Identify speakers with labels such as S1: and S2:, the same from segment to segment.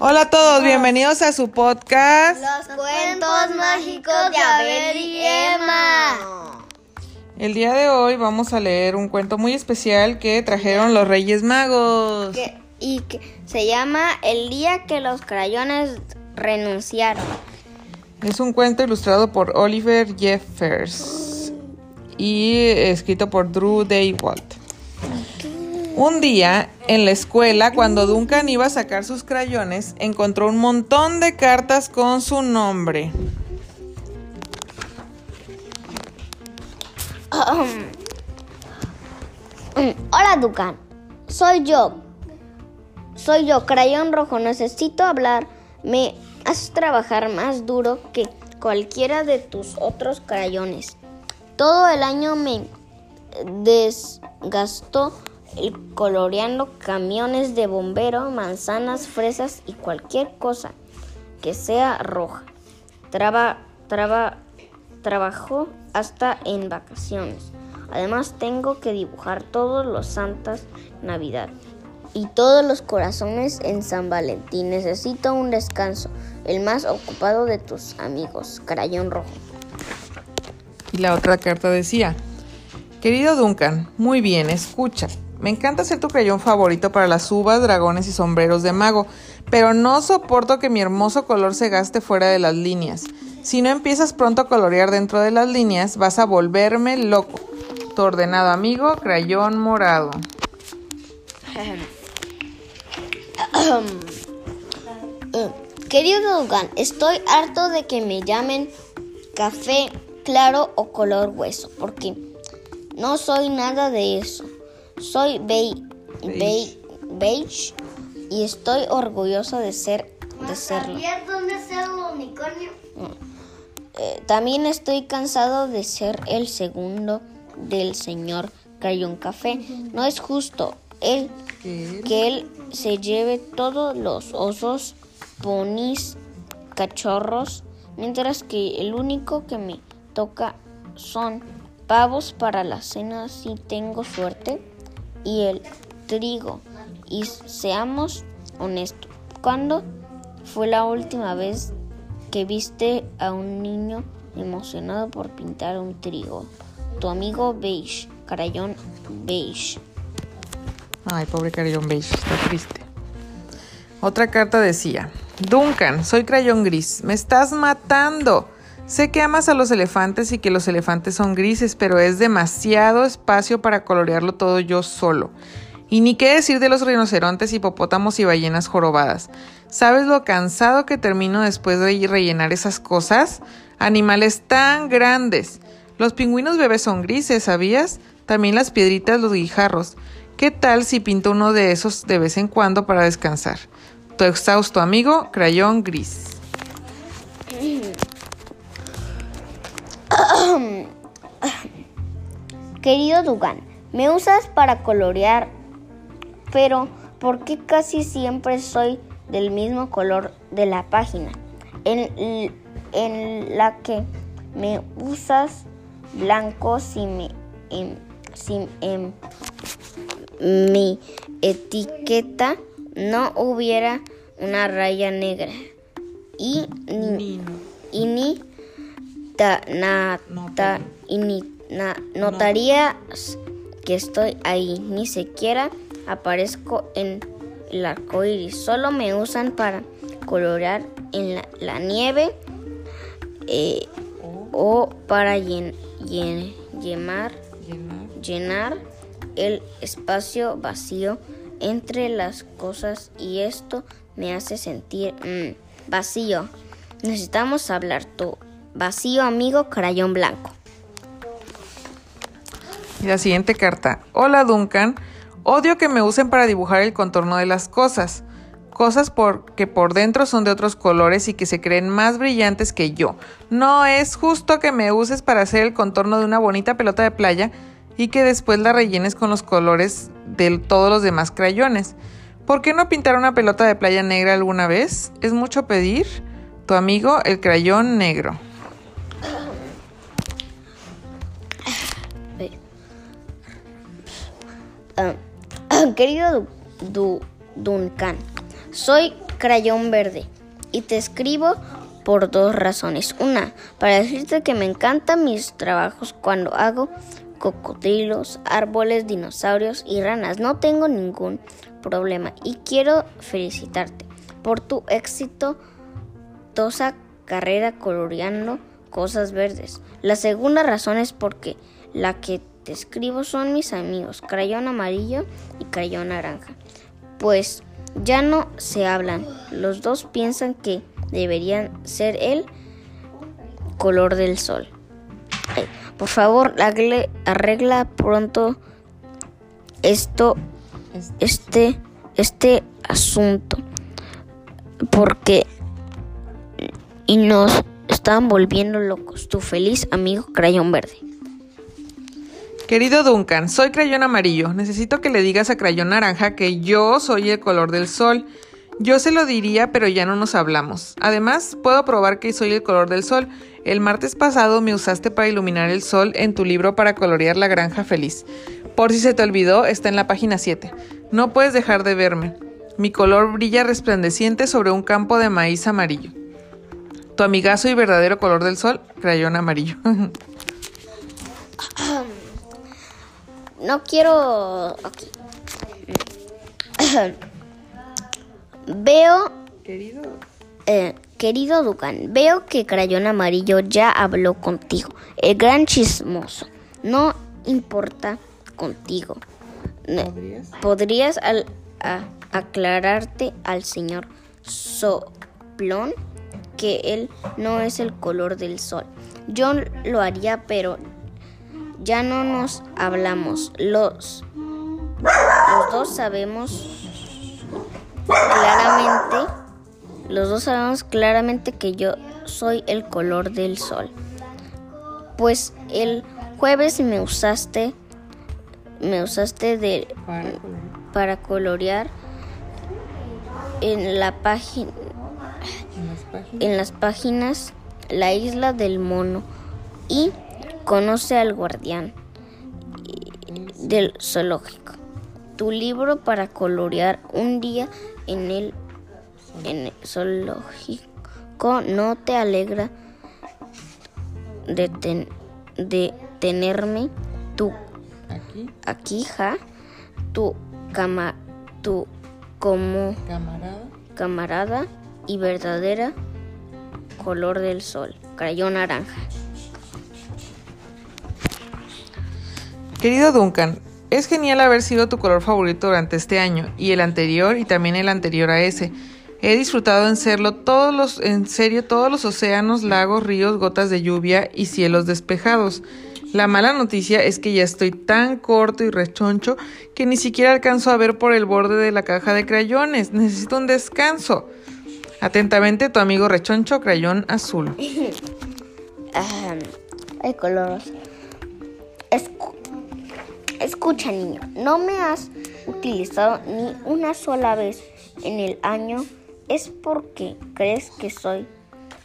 S1: Hola a todos, bienvenidos a su podcast.
S2: Los cuentos mágicos de Abel y Emma.
S1: El día de hoy vamos a leer un cuento muy especial que trajeron los Reyes Magos.
S2: Que- y que se llama El día que los crayones renunciaron.
S1: Es un cuento ilustrado por Oliver Jeffers y escrito por Drew Daywalt. Un día, en la escuela, cuando Duncan iba a sacar sus crayones, encontró un montón de cartas con su nombre.
S2: Hola, Ducan. Soy yo. Soy yo, crayón rojo. Necesito hablar. Me haces trabajar más duro que cualquiera de tus otros crayones. Todo el año me desgastó coloreando camiones de bombero, manzanas, fresas y cualquier cosa que sea roja. Traba, traba, hasta en vacaciones. Además tengo que dibujar todos los santas Navidad y todos los corazones en San Valentín. Necesito un descanso, el más ocupado de tus amigos, crayón rojo.
S1: Y la otra carta decía, Querido Duncan, muy bien, escucha. Me encanta ser tu crayón favorito para las uvas, dragones y sombreros de mago, pero no soporto que mi hermoso color se gaste fuera de las líneas. Si no empiezas pronto a colorear dentro de las líneas, vas a volverme loco. Tu ordenado amigo, crayón morado.
S2: Querido Dugan, estoy harto de que me llamen café claro o color hueso, porque no soy nada de eso. Soy bei- beige y estoy orgullosa de ser de serlo.
S3: dónde está el unicornio?
S2: Eh, también estoy cansado de ser el segundo del señor Crayón Café. No es justo él que él se lleve todos los osos, ponis, cachorros, mientras que el único que me toca son pavos para la cena si tengo suerte y el trigo. Y seamos honestos, ¿cuándo fue la última vez que viste a un niño emocionado por pintar un trigo? Tu amigo beige, crayón beige.
S1: Ay, pobre crayón beige, está triste. Otra carta decía, Duncan, soy crayón gris, me estás matando. Sé que amas a los elefantes y que los elefantes son grises, pero es demasiado espacio para colorearlo todo yo solo. Y ni qué decir de los rinocerontes, hipopótamos y ballenas jorobadas. ¿Sabes lo cansado que termino después de rellenar esas cosas? Animales tan grandes. Los pingüinos bebés son grises, ¿sabías? También las piedritas, los guijarros. ¿Qué tal si pinto uno de esos de vez en cuando para descansar? Tu exhausto amigo, crayón gris.
S2: Querido Dugan, me usas para colorear, pero ¿por qué casi siempre soy del mismo color de la página? En, en la que me usas blanco si me en, si en mi etiqueta no hubiera una raya negra y ni, y ni ta- na- ta- y ni na- notarías que estoy ahí, ni siquiera aparezco en el arco iris. Solo me usan para colorear en la, la nieve eh, o para llen- llen- llenar, llenar el espacio vacío entre las cosas y esto me hace sentir mm, vacío. Necesitamos hablar tú. Vacío amigo crayón blanco.
S1: Y la siguiente carta. Hola Duncan, odio que me usen para dibujar el contorno de las cosas. Cosas por, que por dentro son de otros colores y que se creen más brillantes que yo. No es justo que me uses para hacer el contorno de una bonita pelota de playa y que después la rellenes con los colores de todos los demás crayones. ¿Por qué no pintar una pelota de playa negra alguna vez? ¿Es mucho pedir? Tu amigo, el crayón negro.
S2: Ah, querido Du- Du- Duncan, soy crayón verde. Y te escribo por dos razones. Una, para decirte que me encantan mis trabajos cuando hago cocodrilos, árboles, dinosaurios y ranas. No tengo ningún problema y quiero felicitarte por tu exitosa carrera coloreando cosas verdes. La segunda razón es porque la que escribo son mis amigos, crayón amarillo y crayón naranja. Pues ya no se hablan. Los dos piensan que deberían ser el color del sol. por favor, arregla, pronto esto, este, este asunto, porque y nos están volviendo locos. Tu feliz amigo Crayón Verde.
S1: Querido Duncan, soy Crayón Amarillo. Necesito que le digas a Crayón Naranja que yo soy el color del sol. Yo se lo diría, pero ya no nos hablamos. Además, puedo probar que soy el color del sol. El martes pasado me usaste para iluminar el sol en tu libro para colorear la granja feliz. Por si se te olvidó, está en la página 7. No puedes dejar de verme. Mi color brilla resplandeciente sobre un campo de maíz amarillo. Tu amigazo y verdadero color del sol, crayón amarillo.
S2: no quiero... Aquí. Veo...
S1: Querido.
S2: Eh, querido Ducan, veo que Crayón Amarillo ya habló contigo. El gran chismoso. No importa contigo.
S1: ¿Podrías?
S2: ¿Podrías aclararte al señor Soplón que él no es el color del sol? Yo lo haría, pero ya no nos hablamos. Los, los dos sabemos claramente, los dos sabemos claramente que yo soy el color del sol. Pues el jueves me usaste, me usaste de para colorear, en la página, en las páginas la isla del mono y Conoce al guardián del zoológico. Tu libro para colorear un día en el, en zoológico no te alegra de, de tenerme tu
S1: aquí,
S2: aquí ja, tu cama, tu como
S1: camarada,
S2: camarada y verdadera color del sol, crayón naranja.
S1: Querido Duncan, es genial haber sido tu color favorito durante este año y el anterior y también el anterior a ese. He disfrutado en serlo todos los, en serio, todos los océanos, lagos, ríos, gotas de lluvia y cielos despejados. La mala noticia es que ya estoy tan corto y rechoncho que ni siquiera alcanzo a ver por el borde de la caja de crayones. Necesito un descanso. Atentamente, tu amigo rechoncho, crayón azul.
S2: hay colores. Escucha, niño, no me has utilizado ni una sola vez en el año. Es porque crees que soy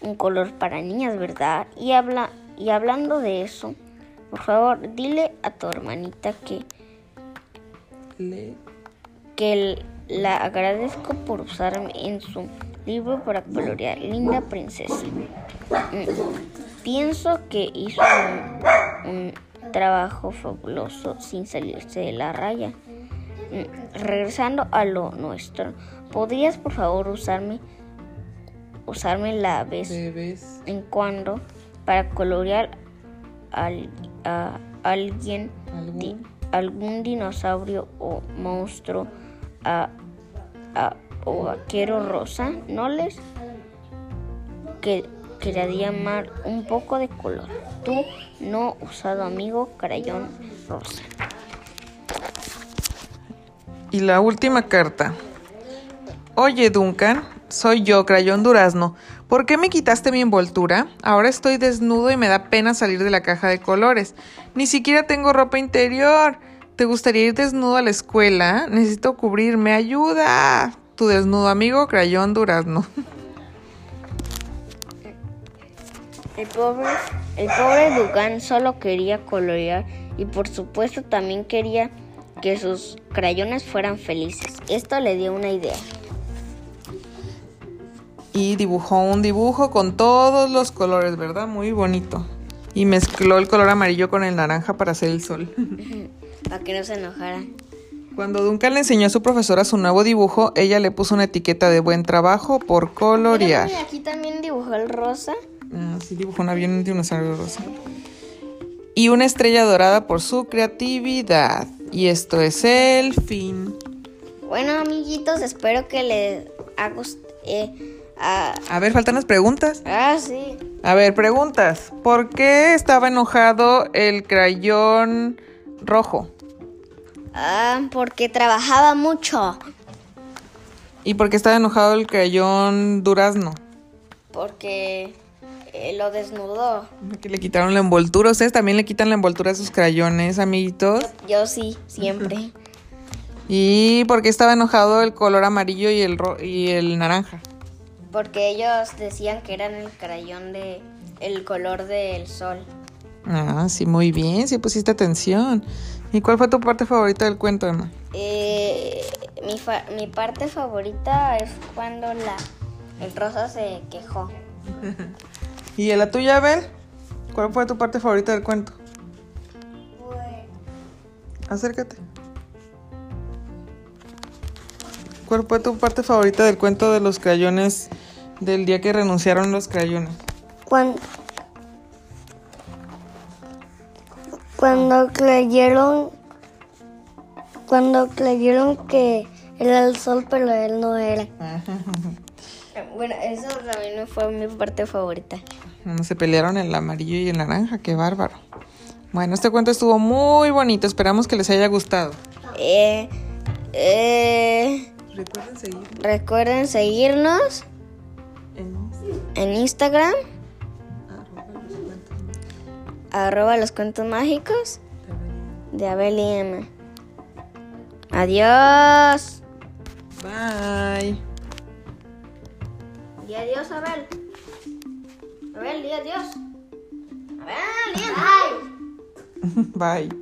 S2: un color para niñas, ¿verdad? Y, habla, y hablando de eso, por favor, dile a tu hermanita que, que la agradezco por usarme en su libro para colorear. Linda princesa. Mm, pienso que hizo un trabajo fabuloso sin salirse de la raya. Mm, regresando a lo nuestro, ¿podrías por favor usarme usarme la vez en cuando para colorear a alguien, ¿Algún? dinosaurio o monstruo a, o vaquero rosa? ¿No les que quería llamar un poco de color? tu no usado amigo crayón rosa.
S1: Y la última carta. Oye, Duncan, soy yo, crayón durazno. ¿Por qué me quitaste mi envoltura? Ahora estoy desnudo y me da pena salir de la caja de colores. Ni siquiera tengo ropa interior. ¿Te gustaría ir desnudo a la escuela? Necesito cubrirme. ¡Ayuda! Tu desnudo amigo, crayón durazno.
S2: El pobre, el pobre Dugan solo quería colorear y por supuesto también quería que sus crayones fueran felices. Esto le dio una idea.
S1: y dibujó un dibujo con todos los colores, ¿verdad? Muy bonito. Y mezcló el color amarillo con el naranja para hacer el sol.
S2: Para que no se enojara.
S1: Cuando Duncan le enseñó a su profesora su nuevo dibujo, ella le puso una etiqueta de buen trabajo por colorear.
S2: Mira, aquí también dibujó el rosa.
S1: Ah, sí, dibujó un avión y un dinosaurio rosa. Y una estrella dorada por su creatividad. Y esto es el fin.
S2: Bueno, amiguitos, espero que les haga gust- eh, ah,
S1: A ver, faltan las preguntas.
S2: ah, sí.
S1: A ver, preguntas. ¿Por qué estaba enojado el crayón rojo?
S2: Ah, porque trabajaba mucho.
S1: ¿Y por qué estaba enojado el crayón durazno?
S2: Porque eh, lo desnudó.
S1: Que le quitaron la envoltura. ¿Ustedes también le quitan la envoltura a sus crayones, amiguitos?
S2: Yo sí, siempre.
S1: ¿Y por qué estaba enojado el color amarillo y el, ro- y el naranja?
S2: Porque ellos decían que eran el crayón de el color del sol.
S1: Ah, sí, muy bien, sí pusiste atención. ¿Y cuál fue tu parte favorita del cuento, Emma?
S2: Eh, mi, fa- mi parte favorita es cuando la el rosa se quejó.
S1: ¿Y la tuya, Abel? ¿Cuál fue tu parte favorita del cuento? Acércate. ¿Cuál fue tu parte favorita del cuento de los crayones del día que renunciaron los crayones?
S4: Cuando, cuando creyeron cuando creyeron que era el sol pero él no era
S2: Bueno, eso también fue mi parte favorita.
S1: Cuando se pelearon el amarillo y el naranja, qué bárbaro. Bueno, este cuento estuvo muy bonito, esperamos que les haya gustado.
S2: Eh, eh, recuerden seguirnos en Instagram, arroba los cuentos mágicos de Abel y Emma. Adiós.
S1: Bye.
S2: Di adiós, Abel. Abel, di adiós. Abel, di adiós.
S1: Bye.